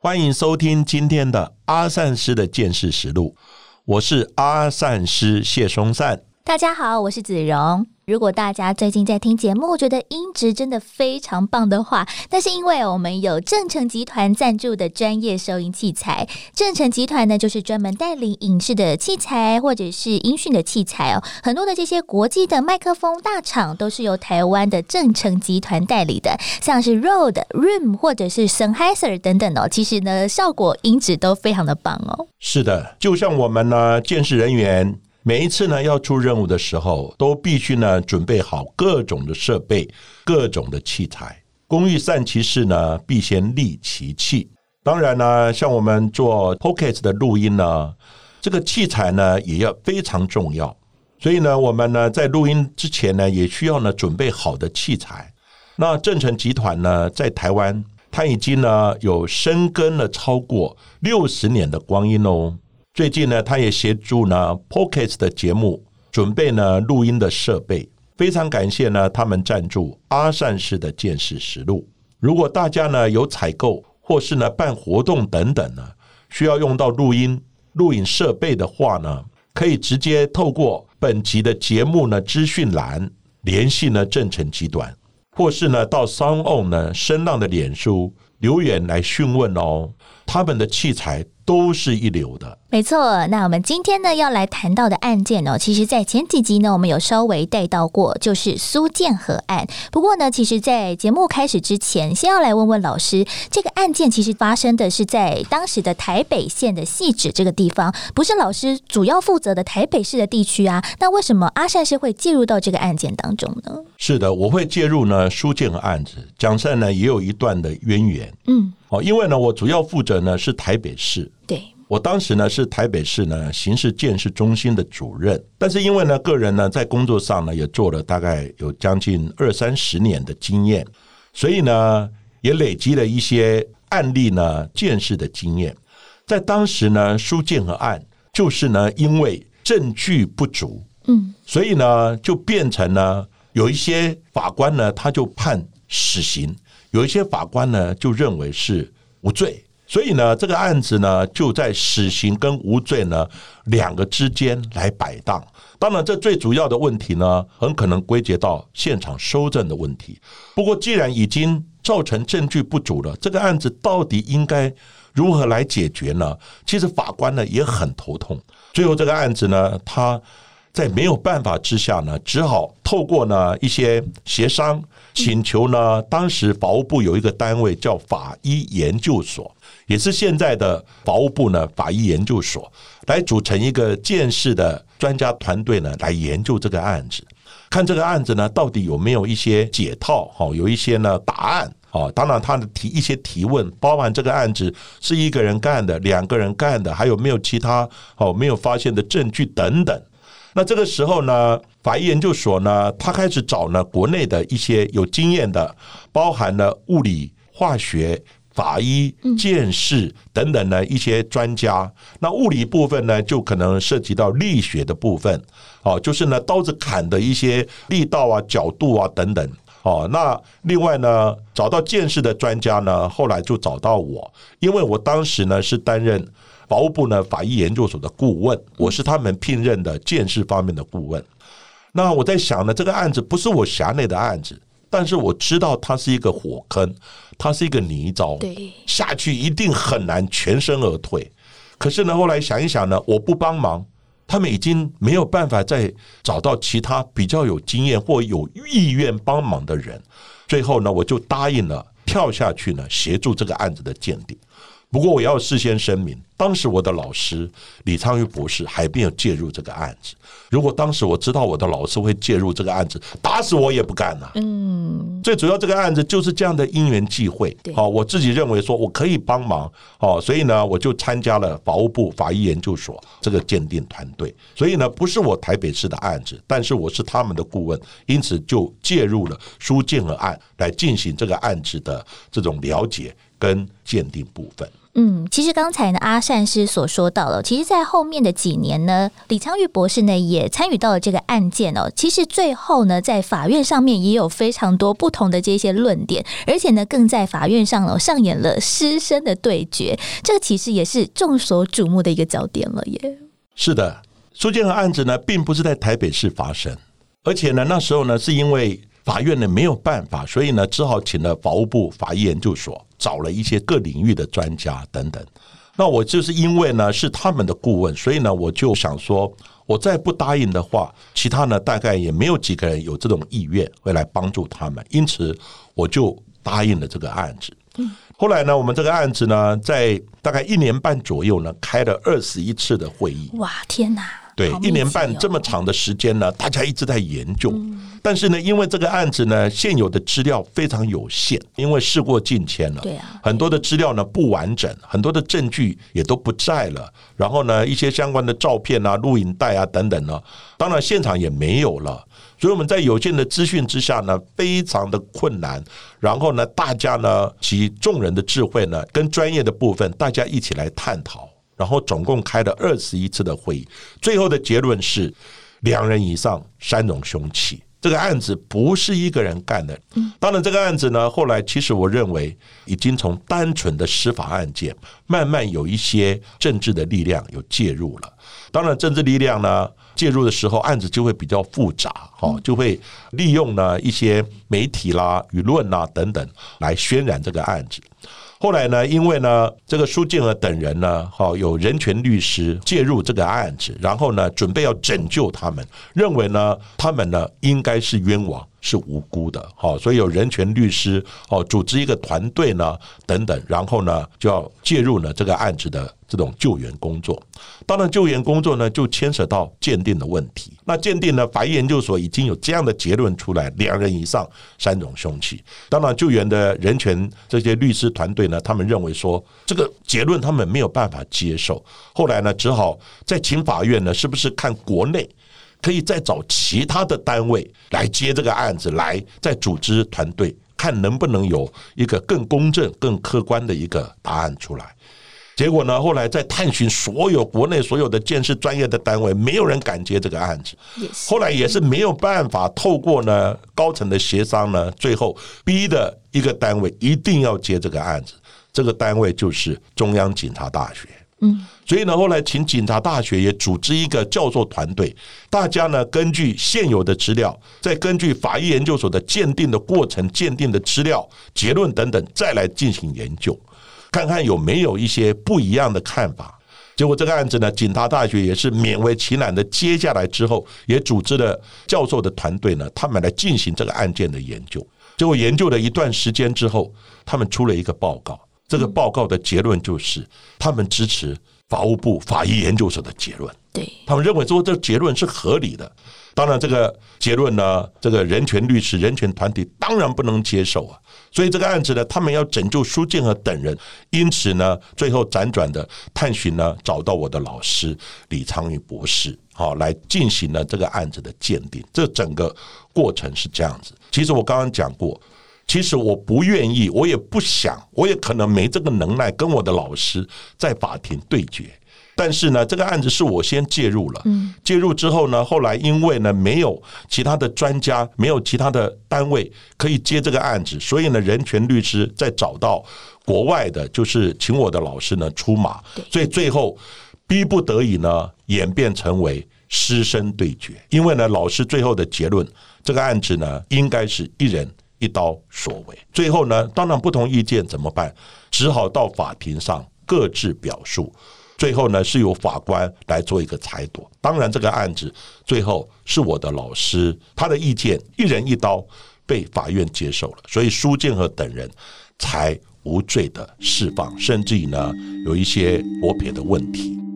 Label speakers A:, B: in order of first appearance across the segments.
A: 欢迎收听今天的阿善师的见识实录。我是阿善师谢松善。
B: 大家好，我是子荣。如果大家最近在听节目，觉得音质真的非常棒的话，那是因为我们有正成集团赞助的专业收音器材。正成集团呢，就是专门代理影视的器材或者是音讯的器材哦。很多的这些国际的麦克风大厂都是由台湾的正成集团代理的，像是 Rode、Room 或者是 Sennheiser 等等哦。其实呢，效果音质都非常的棒哦。
A: 是的，就像我们呢，监视人员。每一次呢要出任务的时候，都必须呢准备好各种的设备、各种的器材。工欲善其事呢，必先利其器。当然呢，像我们做 Pocket 的录音呢，这个器材呢也要非常重要。所以呢，我们呢在录音之前呢，也需要呢准备好的器材。那正成集团呢，在台湾，它已经呢有深耕了超过六十年的光阴哦。最近呢，他也协助呢 Pocket 的节目准备呢录音的设备，非常感谢呢他们赞助阿善士的见识实录。如果大家呢有采购或是呢办活动等等呢，需要用到录音录影设备的话呢，可以直接透过本集的节目呢资讯栏联系呢正成集团，或是呢到 Sound On 呢声浪的脸书留言来询问哦，他们的器材。都是一流的，
B: 没错。那我们今天呢要来谈到的案件呢，其实，在前几集呢，我们有稍微带到过，就是苏建和案。不过呢，其实，在节目开始之前，先要来问问老师，这个案件其实发生的是在当时的台北县的细址这个地方，不是老师主要负责的台北市的地区啊。那为什么阿善是会介入到这个案件当中呢？
A: 是的，我会介入呢苏建和案子，蒋善呢也有一段的渊源。嗯。哦，因为呢，我主要负责呢是台北市，
B: 对
A: 我当时呢是台北市呢刑事建设中心的主任，但是因为呢个人呢在工作上呢也做了大概有将近二三十年的经验，所以呢也累积了一些案例呢见识的经验，在当时呢书建和案就是呢因为证据不足，嗯，所以呢就变成呢有一些法官呢他就判死刑。有一些法官呢，就认为是无罪，所以呢，这个案子呢，就在死刑跟无罪呢两个之间来摆荡。当然，这最主要的问题呢，很可能归结到现场收证的问题。不过，既然已经造成证据不足了，这个案子到底应该如何来解决呢？其实法官呢也很头痛。最后，这个案子呢，他。在没有办法之下呢，只好透过呢一些协商，请求呢当时法务部有一个单位叫法医研究所，也是现在的法务部呢法医研究所，来组成一个见识的专家团队呢来研究这个案子，看这个案子呢到底有没有一些解套，哈，有一些呢答案，哦，当然他的提一些提问，包含这个案子是一个人干的，两个人干的，还有没有其他哦没有发现的证据等等。那这个时候呢，法医研究所呢，他开始找呢国内的一些有经验的，包含了物理、化学、法医、鉴识等等的一些专家。那物理部分呢，就可能涉及到力学的部分，哦，就是呢刀子砍的一些力道啊、角度啊等等。哦，那另外呢，找到鉴识的专家呢，后来就找到我，因为我当时呢是担任。法务部呢，法医研究所的顾问，我是他们聘任的鉴识方面的顾问。那我在想呢，这个案子不是我辖内的案子，但是我知道它是一个火坑，它是一个泥沼，
B: 对，
A: 下去一定很难全身而退。可是呢，后来想一想呢，我不帮忙，他们已经没有办法再找到其他比较有经验或有意愿帮忙的人。最后呢，我就答应了跳下去呢，协助这个案子的鉴定。不过我要事先声明，当时我的老师李昌钰博士还没有介入这个案子。如果当时我知道我的老师会介入这个案子，打死我也不干呐。嗯，最主要这个案子就是这样的因缘际会。好，我自己认为说我可以帮忙，哦，所以呢，我就参加了法务部法医研究所这个鉴定团队。所以呢，不是我台北市的案子，但是我是他们的顾问，因此就介入了苏建和案来进行这个案子的这种了解跟鉴定部分。
B: 嗯，其实刚才呢，阿善师所说到了，其实，在后面的几年呢，李昌钰博士呢也参与到了这个案件哦。其实最后呢，在法院上面也有非常多不同的这些论点，而且呢，更在法院上哦上演了师生的对决，这个其实也是众所瞩目的一个焦点了耶。
A: 是的，苏建和案子呢，并不是在台北市发生，而且呢，那时候呢，是因为。法院呢没有办法，所以呢只好请了法务部法医研究所，找了一些各领域的专家等等。那我就是因为呢是他们的顾问，所以呢我就想说，我再不答应的话，其他呢大概也没有几个人有这种意愿会来帮助他们，因此我就答应了这个案子。后来呢，我们这个案子呢，在大概一年半左右呢，开了二十一次的会议。
B: 哇，天哪！
A: 对，一年半这么长的时间呢，大家一直在研究。但是呢，因为这个案子呢，现有的资料非常有限，因为事过境迁了，
B: 对啊，
A: 很多的资料呢不完整，很多的证据也都不在了。然后呢，一些相关的照片啊、录影带啊等等呢，当然现场也没有了。所以我们在有限的资讯之下呢，非常的困难。然后呢，大家呢，集众人的智慧呢，跟专业的部分，大家一起来探讨。然后总共开了二十一次的会议，最后的结论是两人以上，三种凶器。这个案子不是一个人干的，当然这个案子呢，后来其实我认为已经从单纯的司法案件，慢慢有一些政治的力量有介入了。当然，政治力量呢介入的时候，案子就会比较复杂，哈，就会利用呢一些媒体啦、舆论啦等等来渲染这个案子。后来呢，因为呢，这个苏静娥等人呢，好有人权律师介入这个案子，然后呢，准备要拯救他们，认为呢，他们呢应该是冤枉。是无辜的，好，所以有人权律师哦，组织一个团队呢，等等，然后呢就要介入呢这个案子的这种救援工作。当然，救援工作呢就牵扯到鉴定的问题。那鉴定呢，法医研究所已经有这样的结论出来：两人以上，三种凶器。当然，救援的人权这些律师团队呢，他们认为说这个结论他们没有办法接受。后来呢，只好再请法院呢，是不是看国内？可以再找其他的单位来接这个案子，来再组织团队，看能不能有一个更公正、更客观的一个答案出来。结果呢，后来在探寻所有国内所有的建设专业的单位，没有人敢接这个案子。后来也是没有办法透过呢高层的协商呢，最后逼的一个单位一定要接这个案子。这个单位就是中央警察大学。嗯，所以呢，后来请警察大学也组织一个教授团队，大家呢根据现有的资料，再根据法医研究所的鉴定的过程、鉴定的资料、结论等等，再来进行研究，看看有没有一些不一样的看法。结果这个案子呢，警察大学也是勉为其难的接下来之后，也组织了教授的团队呢，他们来进行这个案件的研究。结果研究了一段时间之后，他们出了一个报告。这个报告的结论就是，他们支持法务部法医研究所的结论。
B: 对
A: 他们认为说，这个结论是合理的。当然，这个结论呢，这个人权律师、人权团体当然不能接受啊。所以这个案子呢，他们要拯救苏建和等人，因此呢，最后辗转的探寻呢，找到我的老师李昌钰博士，好来进行了这个案子的鉴定。这整个过程是这样子。其实我刚刚讲过。其实我不愿意，我也不想，我也可能没这个能耐跟我的老师在法庭对决。但是呢，这个案子是我先介入了。介入之后呢，后来因为呢没有其他的专家，没有其他的单位可以接这个案子，所以呢，人权律师在找到国外的，就是请我的老师呢出马。所以最后逼不得已呢，演变成为师生对决。因为呢，老师最后的结论，这个案子呢，应该是一人。一刀所为，最后呢，当然不同意见怎么办？只好到法庭上各自表述。最后呢，是由法官来做一个裁夺。当然，这个案子最后是我的老师他的意见，一人一刀被法院接受了，所以苏建和等人才无罪的释放，甚至于呢有一些国别的问题。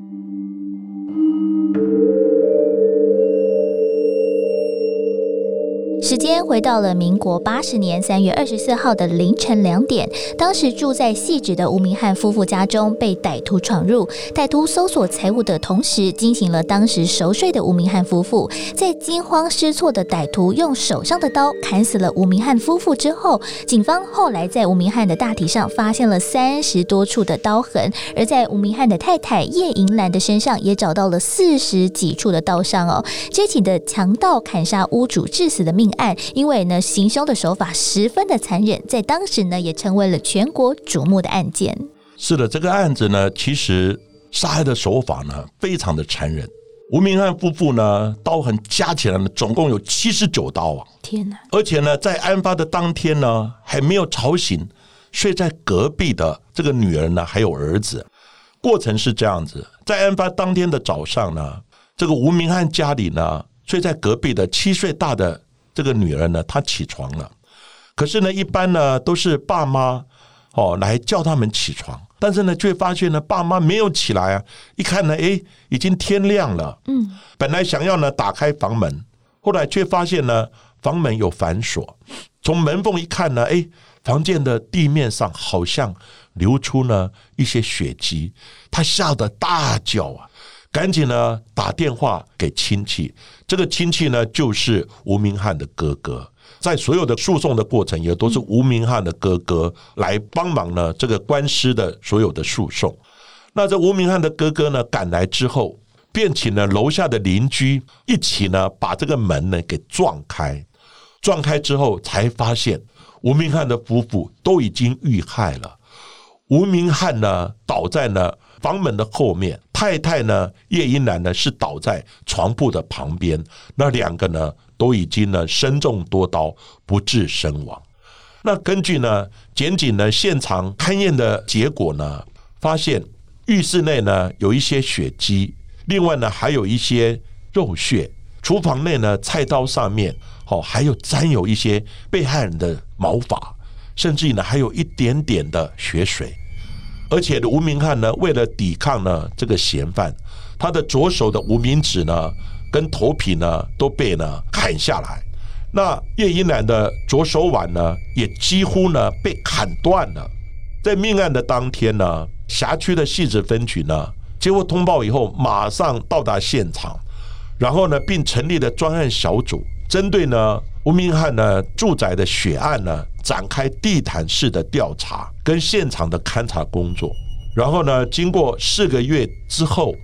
B: 时间回到了民国八十年三月二十四号的凌晨两点，当时住在细致的吴明汉夫妇家中被歹徒闯入，歹徒搜索财物的同时，惊醒了当时熟睡的吴明汉夫妇。在惊慌失措的歹徒用手上的刀砍死了吴明汉夫妇之后，警方后来在吴明汉的大体上发现了三十多处的刀痕，而在吴明汉的太太叶银兰的身上也找到了四十几处的刀伤哦。这起的强盗砍杀屋主致死的命。案，因为呢行凶的手法十分的残忍，在当时呢也成为了全国瞩目的案件。
A: 是的，这个案子呢，其实杀害的手法呢非常的残忍。吴明汉夫妇呢刀痕加起来呢总共有七十九刀啊！
B: 天哪！
A: 而且呢，在案发的当天呢还没有吵醒睡在隔壁的这个女儿呢，还有儿子。过程是这样子，在案发当天的早上呢，这个吴明汉家里呢睡在隔壁的七岁大的。这个女儿呢，她起床了，可是呢，一般呢都是爸妈哦来叫他们起床，但是呢，却发现呢，爸妈没有起来啊！一看呢，哎，已经天亮了。嗯，本来想要呢打开房门，后来却发现呢，房门有反锁。从门缝一看呢，哎，房间的地面上好像流出了一些血迹，他吓得大叫啊！赶紧呢打电话给亲戚，这个亲戚呢就是吴明汉的哥哥，在所有的诉讼的过程也都是吴明汉的哥哥来帮忙呢，这个官司的所有的诉讼。那这吴明汉的哥哥呢赶来之后，便请了楼下的邻居一起呢把这个门呢给撞开，撞开之后才发现吴明汉的夫妇都已经遇害了，吴明汉呢倒在了房门的后面。太太呢？叶英兰呢？是倒在床铺的旁边。那两个呢，都已经呢身中多刀，不治身亡。那根据呢检警呢现场勘验的结果呢，发现浴室内呢有一些血迹，另外呢还有一些肉血。厨房内呢菜刀上面哦还有沾有一些被害人的毛发，甚至于呢还有一点点的血水。而且吴明汉呢，为了抵抗呢这个嫌犯，他的左手的无名指呢跟头皮呢都被呢砍下来。那叶一楠的左手腕呢也几乎呢被砍断了。在命案的当天呢，辖区的细致分局呢接获通报以后，马上到达现场，然后呢并成立了专案小组，针对呢吴明汉呢住宅的血案呢。展开地毯式的调查跟现场的勘查工作，然后呢，经过四个月之后，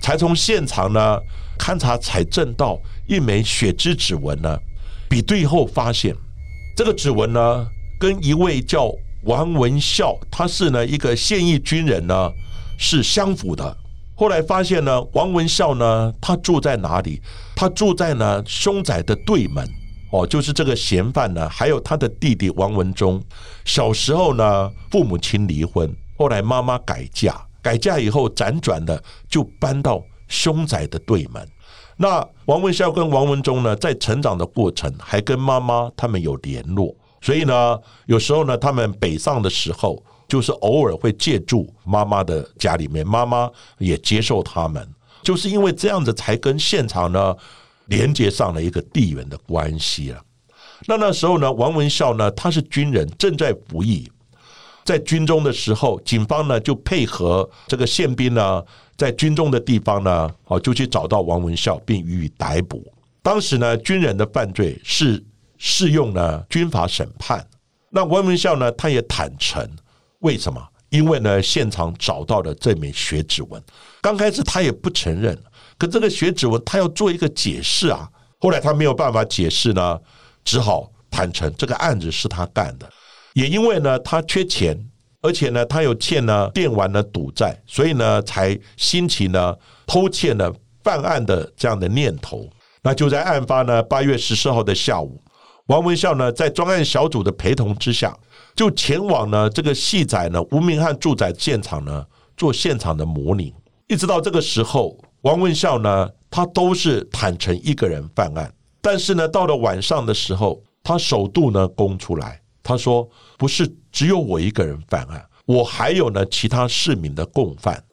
A: 才从现场呢勘查采证到一枚血脂指纹呢，比对后发现，这个指纹呢跟一位叫王文孝，他是呢一个现役军人呢是相符的。后来发现呢，王文孝呢他住在哪里？他住在呢凶宅的对门。哦，就是这个嫌犯呢，还有他的弟弟王文忠，小时候呢，父母亲离婚，后来妈妈改嫁，改嫁以后辗转的就搬到凶宅的对门。那王文孝跟王文忠呢，在成长的过程还跟妈妈他们有联络，所以呢，有时候呢，他们北上的时候，就是偶尔会借住妈妈的家里面，妈妈也接受他们，就是因为这样子才跟现场呢。连接上了一个地缘的关系了。那那时候呢，王文孝呢，他是军人，正在服役，在军中的时候，警方呢就配合这个宪兵呢，在军中的地方呢，哦，就去找到王文孝，并予以逮捕。当时呢，军人的犯罪是适用呢军法审判。那王文孝呢，他也坦诚，为什么？因为呢，现场找到了这枚血指纹。刚开始他也不承认。可这个血指纹，他要做一个解释啊。后来他没有办法解释呢，只好坦诚这个案子是他干的。也因为呢，他缺钱，而且呢，他有欠呢电玩的赌债，所以呢，才兴起呢偷窃呢犯案的这样的念头。那就在案发呢八月十四号的下午，王文孝呢在专案小组的陪同之下，就前往呢这个戏仔呢吴明汉住宅现场呢做现场的模拟，一直到这个时候。王文孝呢，他都是坦诚一个人犯案，但是呢，到了晚上的时候，他首度呢供出来，他说不是只有我一个人犯案，我还有呢其他市民的共犯。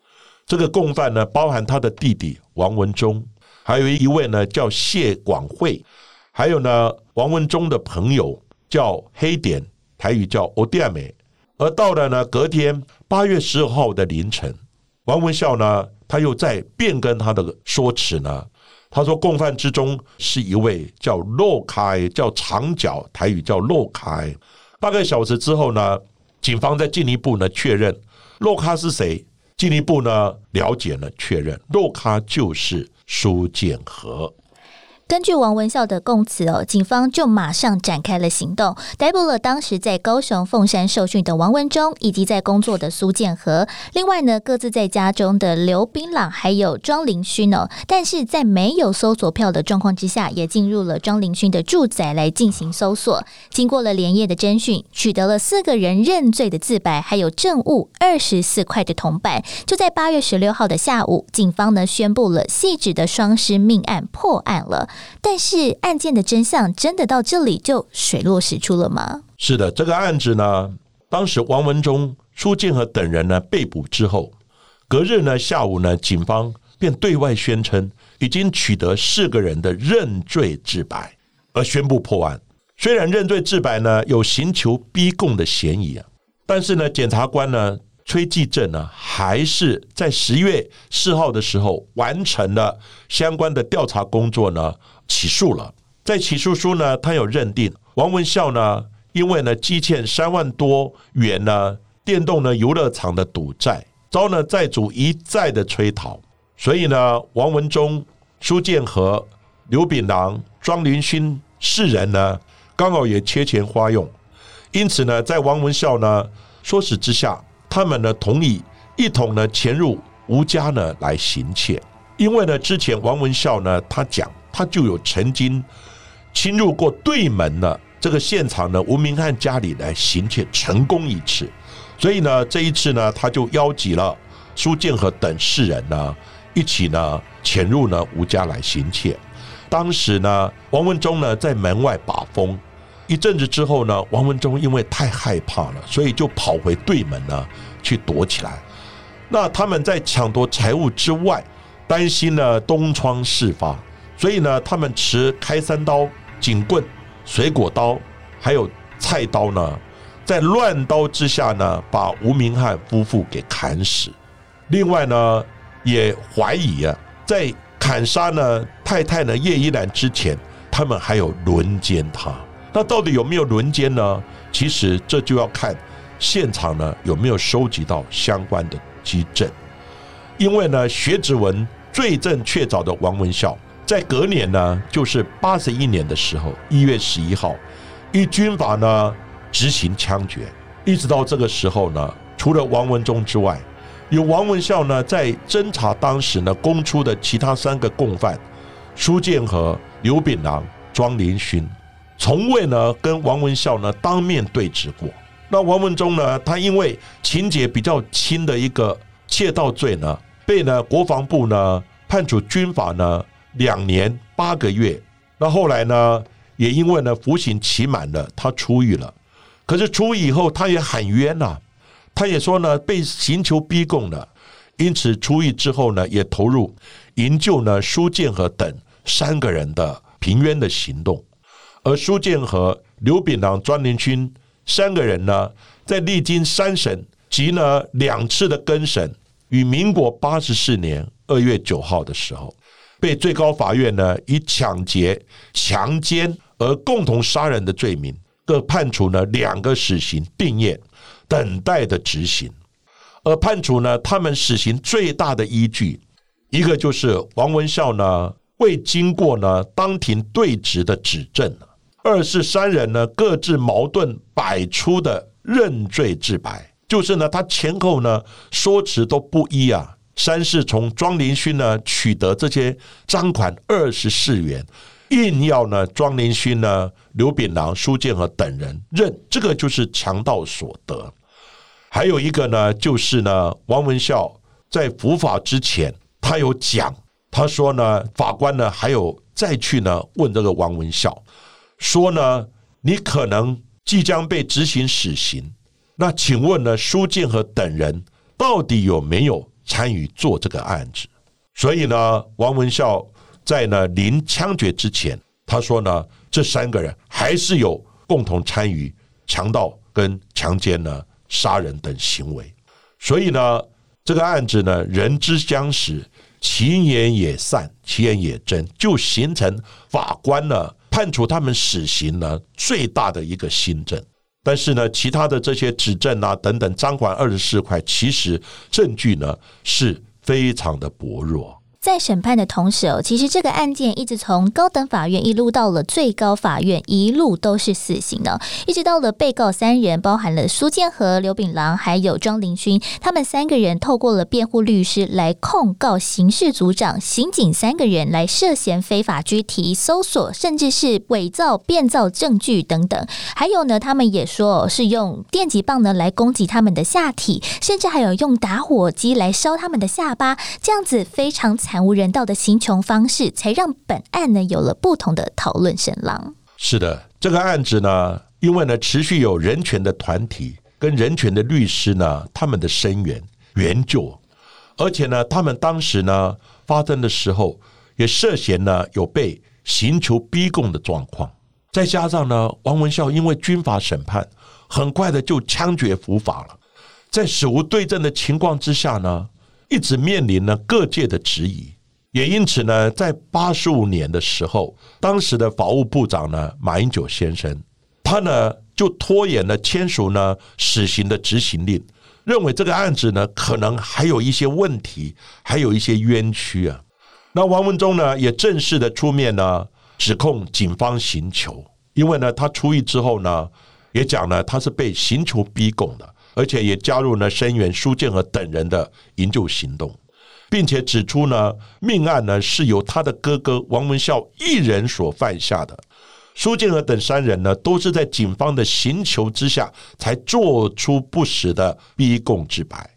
A: 这个共犯呢，包含他的弟弟王文忠，还有一位呢叫谢广惠，还有呢王文忠的朋友叫黑点，台语叫欧迪亚美。而到了呢隔天八月十二号的凌晨，王文孝呢他又在变更他的说辞呢，他说共犯之中是一位叫洛开，叫长脚，台语叫洛开。半个小时之后呢，警方在进一步呢确认洛卡是谁。进一步呢了解了确认，洛卡就是苏建和。
B: 根据王文孝的供词哦，警方就马上展开了行动，逮捕了当时在高雄凤山受训的王文忠，以及在工作的苏建和。另外呢，各自在家中的刘斌朗还有庄林勋哦，但是在没有搜索票的状况之下，也进入了庄林勋的住宅来进行搜索。经过了连夜的侦讯，取得了四个人认罪的自白，还有证物二十四块的铜板。就在八月十六号的下午，警方呢宣布了细致的双尸命案破案了。但是案件的真相真的到这里就水落石出了吗？
A: 是的，这个案子呢，当时王文忠、苏建和等人呢被捕之后，隔日呢下午呢，警方便对外宣称已经取得四个人的认罪自白，而宣布破案。虽然认罪自白呢有刑求逼供的嫌疑啊，但是呢，检察官呢。崔继正呢，还是在十月四号的时候完成了相关的调查工作呢，起诉了。在起诉书呢，他有认定王文孝呢，因为呢积欠三万多元呢电动呢游乐场的赌债，遭呢债主一再的催讨，所以呢，王文忠、苏建和、刘炳郎、庄林勋四人呢，刚好也缺钱花用，因此呢，在王文孝呢唆使之下。他们呢同意一同呢潜入吴家呢来行窃，因为呢之前王文孝呢他讲他就有曾经侵入过对门呢这个现场呢吴明汉家里来行窃成功一次，所以呢这一次呢他就邀集了苏建和等四人呢一起呢潜入呢吴家来行窃。当时呢王文忠呢在门外把风。一阵子之后呢，王文忠因为太害怕了，所以就跑回对门呢去躲起来。那他们在抢夺财物之外，担心呢东窗事发，所以呢他们持开山刀、警棍、水果刀，还有菜刀呢，在乱刀之下呢，把吴明汉夫妇给砍死。另外呢，也怀疑啊，在砍杀呢太太呢叶一兰之前，他们还有轮奸她。那到底有没有轮奸呢？其实这就要看现场呢有没有收集到相关的基证。因为呢，血指纹罪证确凿的王文孝，在隔年呢，就是八十一年的时候，一月十一号，依军法呢执行枪决。一直到这个时候呢，除了王文忠之外，有王文孝呢在侦查当时呢供出的其他三个共犯：苏建和、刘炳郎、庄连勋。从未呢跟王文孝呢当面对质过。那王文忠呢，他因为情节比较轻的一个窃盗罪呢，被呢国防部呢判处军法呢两年八个月。那后来呢，也因为呢服刑期满了，他出狱了。可是出狱以后，他也喊冤呐，他也说呢被刑求逼供了，因此出狱之后呢，也投入营救呢苏建和等三个人的平冤的行动。而苏建和、刘炳郎、庄连勋三个人呢，在历经三审及呢两次的更审，与民国八十四年二月九号的时候，被最高法院呢以抢劫、强奸而共同杀人的罪名，各判处呢两个死刑定谳，等待的执行。而判处呢他们死刑最大的依据，一个就是王文孝呢未经过呢当庭对质的指证。二是三人呢各自矛盾百出的认罪自白，就是呢他前后呢说辞都不一啊。三是从庄林勋呢取得这些赃款二十四元，硬要呢庄林勋呢刘炳郎、苏建和等人认，这个就是强盗所得。还有一个呢，就是呢王文孝在伏法之前，他有讲，他说呢法官呢还有再去呢问这个王文孝。说呢，你可能即将被执行死刑，那请问呢，苏建和等人到底有没有参与做这个案子？所以呢，王文孝在呢临枪决之前，他说呢，这三个人还是有共同参与强盗跟强奸呢、杀人等行为。所以呢，这个案子呢，人之将死，其言也善，其言也真，就形成法官呢判处他们死刑呢最大的一个新政。但是呢，其他的这些指证啊等等，赃款二十四块，其实证据呢是非常的薄弱。
B: 在审判的同时哦，其实这个案件一直从高等法院一路到了最高法院，一路都是死刑呢。一直到了被告三人，包含了苏建和、刘炳郎还有庄林勋，他们三个人透过了辩护律师来控告刑事组长、刑警三个人来涉嫌非法拘提、搜索，甚至是伪造、变造证据等等。还有呢，他们也说是用电击棒呢来攻击他们的下体，甚至还有用打火机来烧他们的下巴，这样子非常惨。惨无人道的刑穷方式，才让本案呢有了不同的讨论声浪。
A: 是的，这个案子呢，因为呢持续有人权的团体跟人权的律师呢，他们的声援援救，而且呢，他们当时呢发生的时候，也涉嫌呢有被刑求逼供的状况。再加上呢，王文孝因为军法审判，很快的就枪决伏法了。在死无对证的情况之下呢。一直面临呢各界的质疑，也因此呢，在八十五年的时候，当时的法务部长呢马英九先生，他呢就拖延了签署呢死刑的执行令，认为这个案子呢可能还有一些问题，还有一些冤屈啊。那王文忠呢也正式的出面呢指控警方刑求，因为呢他出狱之后呢也讲呢他是被刑求逼供的。而且也加入了声援苏建和等人的营救行动，并且指出呢，命案呢是由他的哥哥王文孝一人所犯下的。苏建和等三人呢，都是在警方的刑求之下，才做出不实的逼供自白。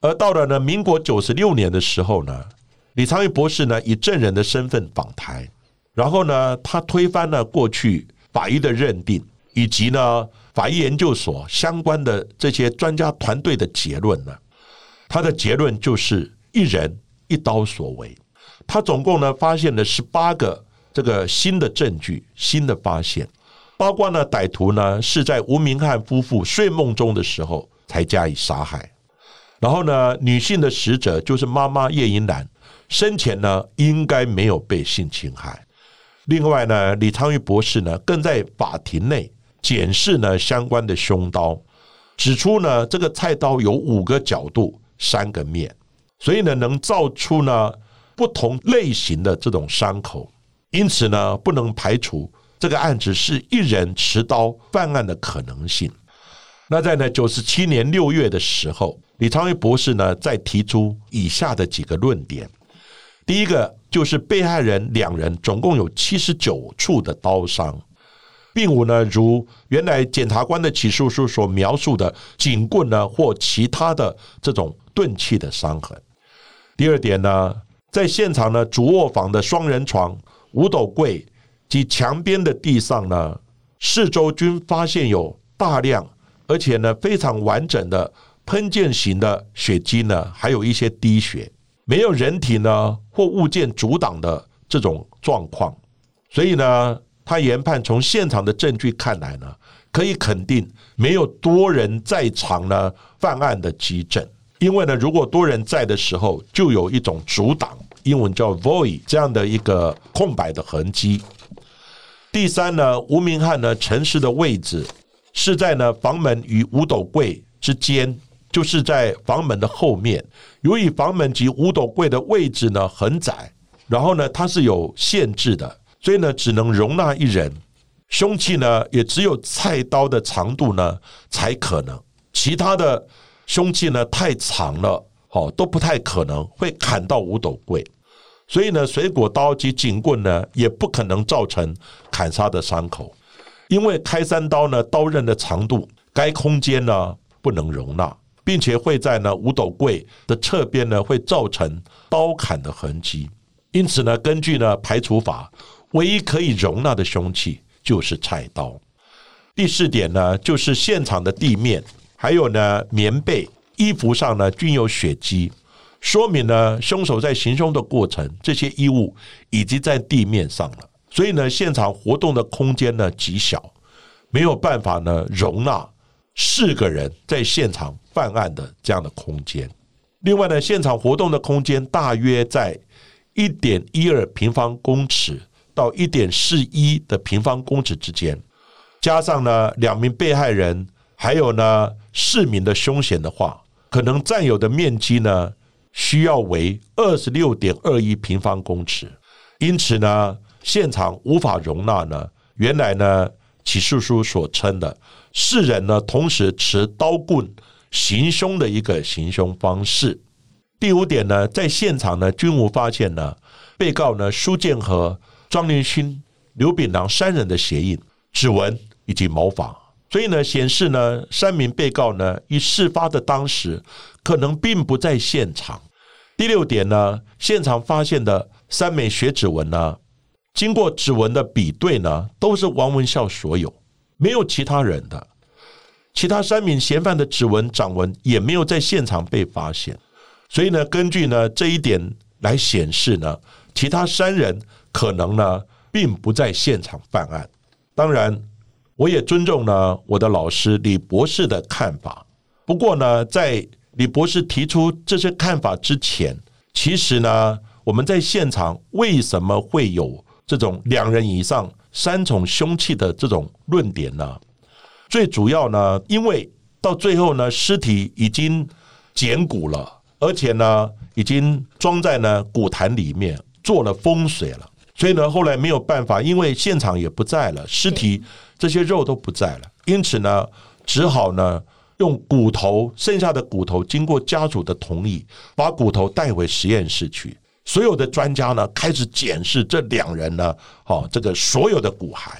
A: 而到了呢，民国九十六年的时候呢，李昌钰博士呢以证人的身份访台，然后呢，他推翻了过去法医的认定，以及呢。法医研究所相关的这些专家团队的结论呢？他的结论就是一人一刀所为。他总共呢发现了十八个这个新的证据、新的发现，包括呢歹徒呢是在吴明汉夫妇睡梦中的时候才加以杀害。然后呢，女性的死者就是妈妈叶银兰，生前呢应该没有被性侵害。另外呢，李昌钰博士呢更在法庭内。检视呢相关的凶刀，指出呢这个菜刀有五个角度、三个面，所以呢能造出呢不同类型的这种伤口，因此呢不能排除这个案子是一人持刀犯案的可能性。那在呢九十七年六月的时候，李昌钰博士呢再提出以下的几个论点：第一个就是被害人两人总共有七十九处的刀伤。并无呢，如原来检察官的起诉书所描述的警棍呢，或其他的这种钝器的伤痕。第二点呢，在现场呢，主卧房的双人床、五斗柜及墙边的地上呢，四周均发现有大量而且呢非常完整的喷溅型的血迹呢，还有一些滴血，没有人体呢或物件阻挡的这种状况，所以呢。他研判，从现场的证据看来呢，可以肯定没有多人在场呢犯案的基证，因为呢，如果多人在的时候，就有一种阻挡，英文叫 void 这样的一个空白的痕迹。第三呢，吴明汉呢陈尸的位置是在呢房门与五斗柜之间，就是在房门的后面。由于房门及五斗柜的位置呢很窄，然后呢它是有限制的。所以呢，只能容纳一人，凶器呢也只有菜刀的长度呢才可能，其他的凶器呢太长了，哦都不太可能会砍到五斗柜。所以呢，水果刀及警棍呢也不可能造成砍杀的伤口，因为开山刀呢刀刃的长度，该空间呢不能容纳，并且会在呢五斗柜的侧边呢会造成刀砍的痕迹。因此呢，根据呢排除法。唯一可以容纳的凶器就是菜刀。第四点呢，就是现场的地面还有呢棉被、衣服上呢均有血迹，说明呢凶手在行凶的过程，这些衣物已经在地面上了。所以呢，现场活动的空间呢极小，没有办法呢容纳四个人在现场犯案的这样的空间。另外呢，现场活动的空间大约在一点一二平方公尺到一点四一的平方公尺之间，加上呢两名被害人，还有呢市民的凶险的话，可能占有的面积呢需要为二十六点二一平方公尺。因此呢，现场无法容纳呢原来呢起诉书所称的四人呢同时持刀棍行凶的一个行凶方式。第五点呢，在现场呢均无发现呢被告呢苏建和、庄连勋、刘炳郎三人的鞋印、指纹以及毛发，所以呢显示呢三名被告呢于事发的当时可能并不在现场。第六点呢，现场发现的三枚血指纹呢，经过指纹的比对呢，都是王文孝所有，没有其他人的。其他三名嫌犯的指纹、掌纹也没有在现场被发现。所以呢，根据呢这一点来显示呢，其他三人可能呢并不在现场犯案。当然，我也尊重呢我的老师李博士的看法。不过呢，在李博士提出这些看法之前，其实呢，我们在现场为什么会有这种两人以上三重凶器的这种论点呢？最主要呢，因为到最后呢，尸体已经捡骨了。而且呢，已经装在呢古坛里面做了风水了，所以呢，后来没有办法，因为现场也不在了，尸体这些肉都不在了，因此呢，只好呢用骨头剩下的骨头，经过家属的同意，把骨头带回实验室去。所有的专家呢开始检视这两人呢，好这个所有的骨骸，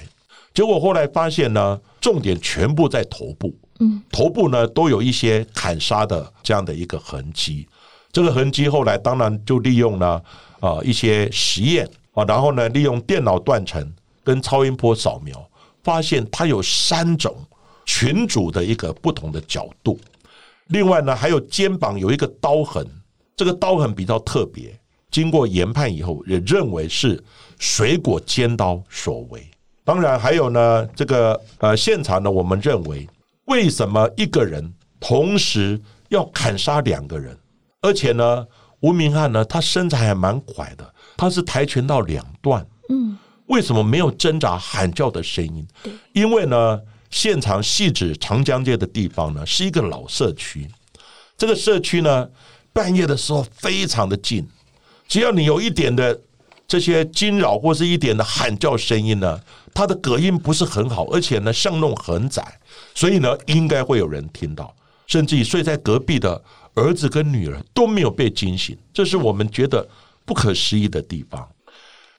A: 结果后来发现呢，重点全部在头部。嗯，头部呢都有一些砍杀的这样的一个痕迹，这个痕迹后来当然就利用了啊一些实验啊，然后呢利用电脑断层跟超音波扫描，发现它有三种群组的一个不同的角度。另外呢还有肩膀有一个刀痕，这个刀痕比较特别，经过研判以后也认为是水果尖刀所为。当然还有呢这个呃现场呢，我们认为。为什么一个人同时要砍杀两个人？而且呢，吴明汉呢，他身材还蛮快的，他是跆拳道两段。嗯，为什么没有挣扎喊叫的声音？因为呢，现场细指长江街的地方呢，是一个老社区。这个社区呢，半夜的时候非常的静，只要你有一点的这些惊扰或是一点的喊叫声音呢。它的隔音不是很好，而且呢巷弄很窄，所以呢应该会有人听到，甚至于睡在隔壁的儿子跟女儿都没有被惊醒，这是我们觉得不可思议的地方。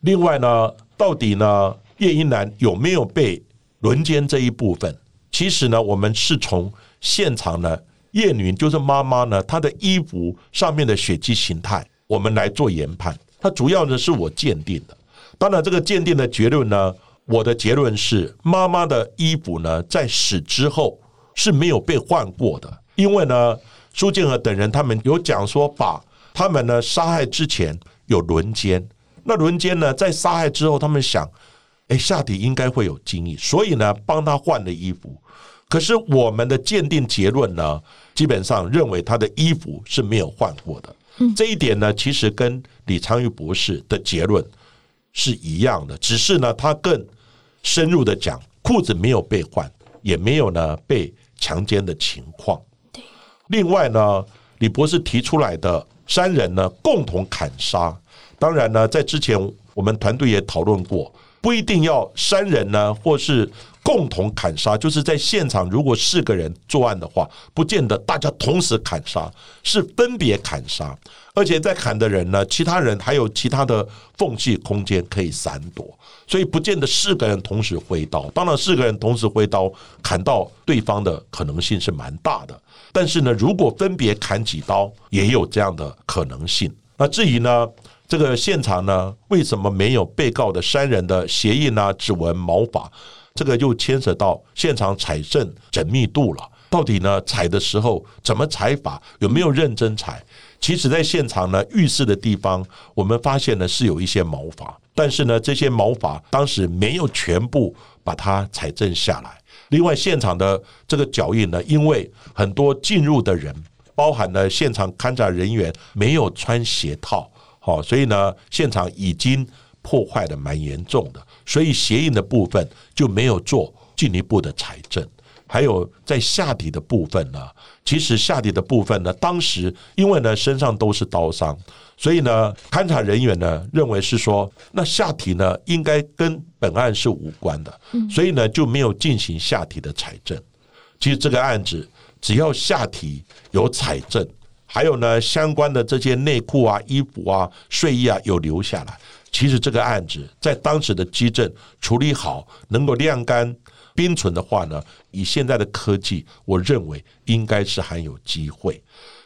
A: 另外呢，到底呢叶一男有没有被轮奸这一部分，其实呢我们是从现场呢叶女就是妈妈呢她的衣服上面的血迹形态，我们来做研判。它主要呢是我鉴定的，当然这个鉴定的结论呢。我的结论是，妈妈的衣服呢，在死之后是没有被换过的，因为呢，苏建和等人他们有讲说，把他们呢杀害之前有轮奸，那轮奸呢在杀害之后，他们想，哎，下体应该会有精液，所以呢帮他换了衣服。可是我们的鉴定结论呢，基本上认为他的衣服是没有换过的。这一点呢，其实跟李昌钰博士的结论是一样的，只是呢，他更。深入的讲，裤子没有被换，也没有呢被强奸的情况。对，另外呢，李博士提出来的三人呢共同砍杀，当然呢，在之前我们团队也讨论过，不一定要三人呢，或是。共同砍杀，就是在现场，如果四个人作案的话，不见得大家同时砍杀，是分别砍杀，而且在砍的人呢，其他人还有其他的缝隙空间可以闪躲，所以不见得四个人同时挥刀。当然，四个人同时挥刀砍到对方的可能性是蛮大的，但是呢，如果分别砍几刀，也有这样的可能性。那至于呢，这个现场呢，为什么没有被告的三人的鞋印啊、指纹、毛发？这个就牵扯到现场采证缜密度了，到底呢采的时候怎么采法，有没有认真采？其实，在现场呢，浴室的地方，我们发现呢是有一些毛发，但是呢，这些毛发当时没有全部把它采证下来。另外，现场的这个脚印呢，因为很多进入的人，包含了现场勘察人员没有穿鞋套，好，所以呢，现场已经破坏的蛮严重的，所以鞋印的部分就没有做进一步的采证。还有在下体的部分呢，其实下体的部分呢，当时因为呢身上都是刀伤，所以呢勘察人员呢认为是说，那下体呢应该跟本案是无关的，所以呢就没有进行下体的采证。其实这个案子只要下体有采证，还有呢相关的这些内裤啊、衣服啊、睡衣啊有留下来，其实这个案子在当时的基证处理好，能够晾干。冰存的话呢，以现在的科技，我认为应该是还有机会。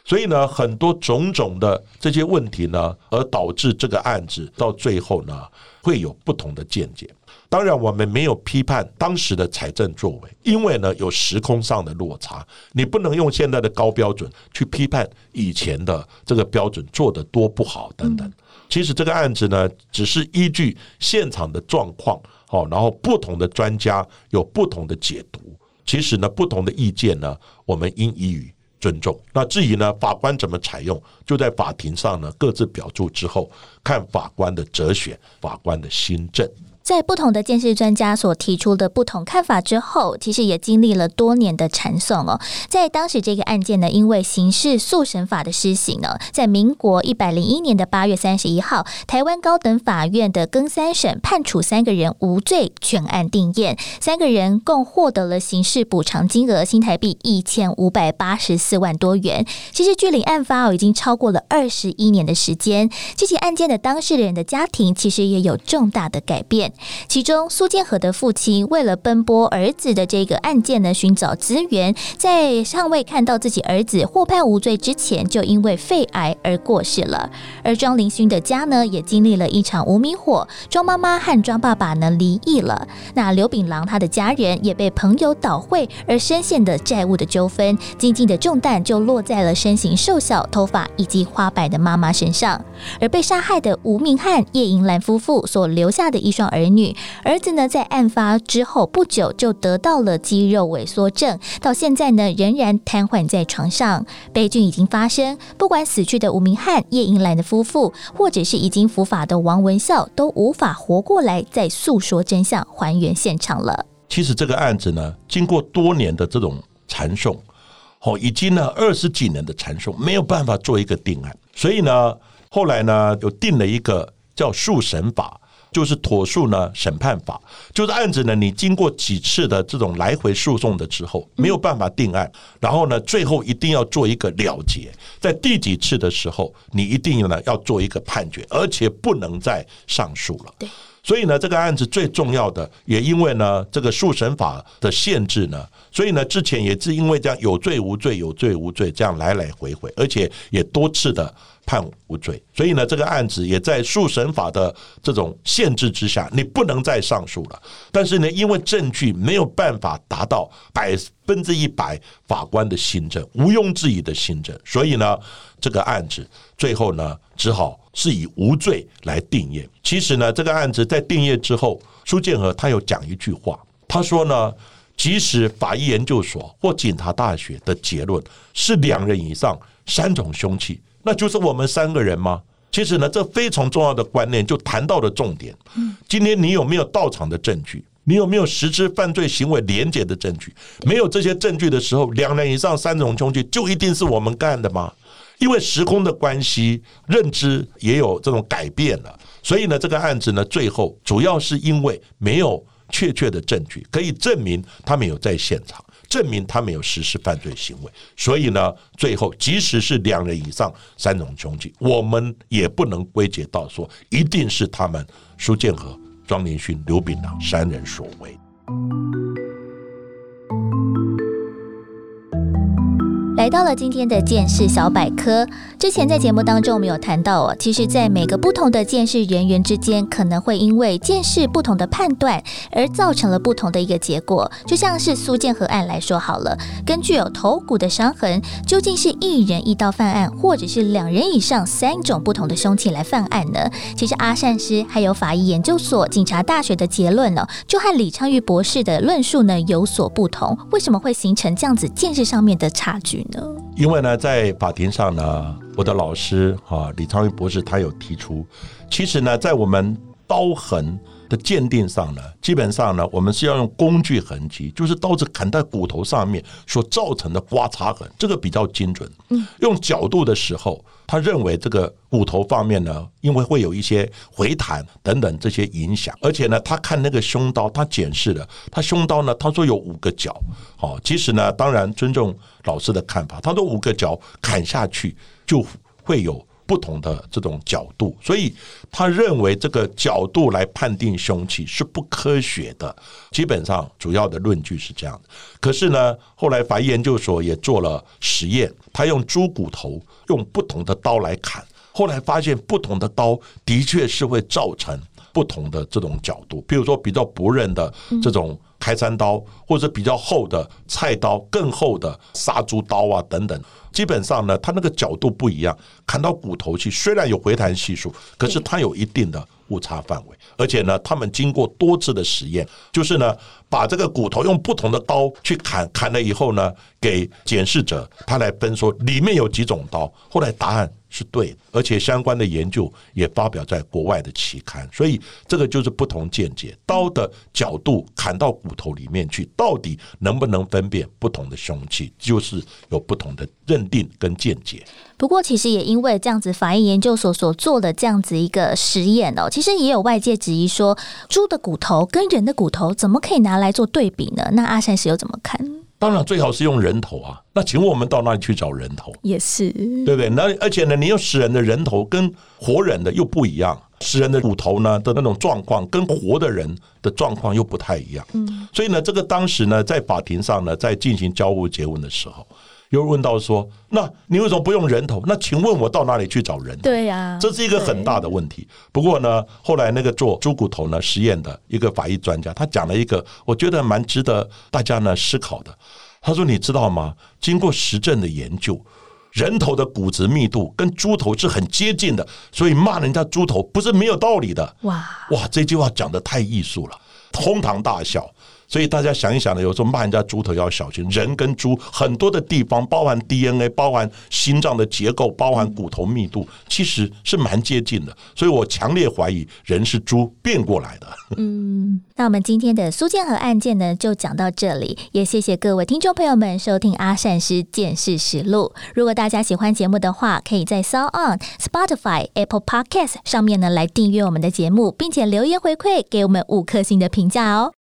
A: 所以呢，很多种种的这些问题呢，而导致这个案子到最后呢，会有不同的见解。当然，我们没有批判当时的财政作为，因为呢有时空上的落差，你不能用现在的高标准去批判以前的这个标准做的多不好等等。其实这个案子呢，只是依据现场的状况。好，然后不同的专家有不同的解读，其实呢，不同的意见呢，我们应予以尊重。那至于呢，法官怎么采用，就在法庭上呢各自表述之后，看法官的哲学，法官的心证。
B: 在不同的建识专家所提出的不同看法之后，其实也经历了多年的传送哦。在当时这个案件呢，因为刑事诉审法的施行呢，在民国一百零一年的八月三十一号，台湾高等法院的更三审判处三个人无罪，全案定验，三个人共获得了刑事补偿金额新台币一千五百八十四万多元。其实距离案发哦已经超过了二十一年的时间，这起案件的当事人的家庭其实也有重大的改变。其中，苏建和的父亲为了奔波儿子的这个案件呢，寻找资源，在尚未看到自己儿子获判无罪之前，就因为肺癌而过世了。而庄林勋的家呢，也经历了一场无名火，庄妈妈和庄爸爸呢离异了。那刘炳郎他的家人也被朋友倒会而深陷的债务的纠纷，静静的重担就落在了身形瘦小、头发以及花白的妈妈身上。而被杀害的吴明汉、叶银兰夫妇所留下的一双儿。女儿子呢，在案发之后不久就得到了肌肉萎缩症，到现在呢仍然瘫痪在床上。悲剧已经发生，不管死去的吴明汉、叶银兰的夫妇，或者是已经伏法的王文孝，都无法活过来再诉说真相、还原现场了。
A: 其实这个案子呢，经过多年的这种传送，哦，已经呢二十几年的传送，没有办法做一个定案，所以呢，后来呢，又定了一个叫速审法。就是妥诉呢，审判法。就是案子呢，你经过几次的这种来回诉讼的之后，没有办法定案，然后呢，最后一定要做一个了结，在第几次的时候，你一定呢要做一个判决，而且不能再上诉了。
B: 对，
A: 所以呢，这个案子最重要的，也因为呢这个诉审法的限制呢，所以呢之前也是因为这样有罪无罪，有罪无罪这样来来回回，而且也多次的。判无罪，所以呢，这个案子也在诉审法的这种限制之下，你不能再上诉了。但是呢，因为证据没有办法达到百分之一百法官的新证，毋庸置疑的新证，所以呢，这个案子最后呢，只好是以无罪来定验。其实呢，这个案子在定验之后，苏建和他有讲一句话，他说呢，即使法医研究所或警察大学的结论是两人以上三种凶器。那就是我们三个人吗？其实呢，这非常重要的观念就谈到了重点。今天你有没有到场的证据？你有没有实施犯罪行为连结的证据？没有这些证据的时候，两人以上三种凶器就一定是我们干的吗？因为时空的关系，认知也有这种改变了。所以呢，这个案子呢，最后主要是因为没有确切的证据可以证明他们有在现场。证明他没有实施犯罪行为，所以呢，最后即使是两人以上三种凶器，我们也不能归结到说一定是他们苏建和、庄连勋、刘炳郎三人所为。
B: 来到了今天的见识小百科。之前在节目当中，我们有谈到哦，其实，在每个不同的见识人员之间，可能会因为见识不同的判断，而造成了不同的一个结果。就像是苏建和案来说好了，根据有头骨的伤痕，究竟是一人一刀犯案，或者是两人以上三种不同的凶器来犯案呢？其实阿善师还有法医研究所、警察大学的结论呢，就和李昌钰博士的论述呢有所不同。为什么会形成这样子见识上面的差距呢？
A: 因为呢，在法庭上呢，我的老师哈李昌钰博士他有提出，其实呢，在我们刀痕的鉴定上呢，基本上呢，我们是要用工具痕迹，就是刀子砍在骨头上面所造成的刮擦痕，这个比较精准。嗯，用角度的时候，他认为这个骨头方面呢，因为会有一些回弹等等这些影响，而且呢，他看那个凶刀，他检视了，他凶刀呢，他说有五个角。好，其实呢，当然尊重老师的看法，他说五个角砍下去就会有。不同的这种角度，所以他认为这个角度来判定凶器是不科学的。基本上主要的论据是这样的。可是呢，后来法医研究所也做了实验，他用猪骨头用不同的刀来砍，后来发现不同的刀的确是会造成不同的这种角度。比如说比较薄刃的这种。开山刀或者比较厚的菜刀，更厚的杀猪刀啊等等，基本上呢，它那个角度不一样，砍到骨头去，虽然有回弹系数，可是它有一定的误差范围。而且呢，他们经过多次的实验，就是呢，把这个骨头用不同的刀去砍，砍了以后呢，给检视者他来分说里面有几种刀，后来答案。是对，而且相关的研究也发表在国外的期刊，所以这个就是不同见解。刀的角度砍到骨头里面去，到底能不能分辨不同的凶器，就是有不同的认定跟见解。
B: 不过，其实也因为这样子，法医研究所所做的这样子一个实验哦，其实也有外界质疑说，猪的骨头跟人的骨头怎么可以拿来做对比呢？那阿善师又怎么看？
A: 当然最好是用人头啊！那请问我们到哪里去找人头？
B: 也是，
A: 对不对？那而且呢，你用死人的人头跟活人的又不一样，死人的骨头呢的那种状况跟活的人的状况又不太一样。嗯，所以呢，这个当时呢，在法庭上呢，在进行交互诘问的时候。又问到说：“那你为什么不用人头？那请问我到哪里去找人头？
B: 对呀，
A: 这是一个很大的问题。不过呢，后来那个做猪骨头呢实验的一个法医专家，他讲了一个我觉得蛮值得大家呢思考的。他说：你知道吗？经过实证的研究，人头的骨质密度跟猪头是很接近的，所以骂人家猪头不是没有道理的。哇哇，这句话讲的太艺术了，哄堂大笑。”所以大家想一想呢，有时候骂人家猪头要小心。人跟猪很多的地方，包含 DNA，包含心脏的结构，包含骨头密度，其实是蛮接近的。所以我强烈怀疑人是猪变过来的。
B: 嗯，那我们今天的苏建和案件呢，就讲到这里。也谢谢各位听众朋友们收听阿善师见识实录。如果大家喜欢节目的话，可以在 s o On、Spotify、Apple Podcast 上面呢来订阅我们的节目，并且留言回馈给我们五颗星的评价哦。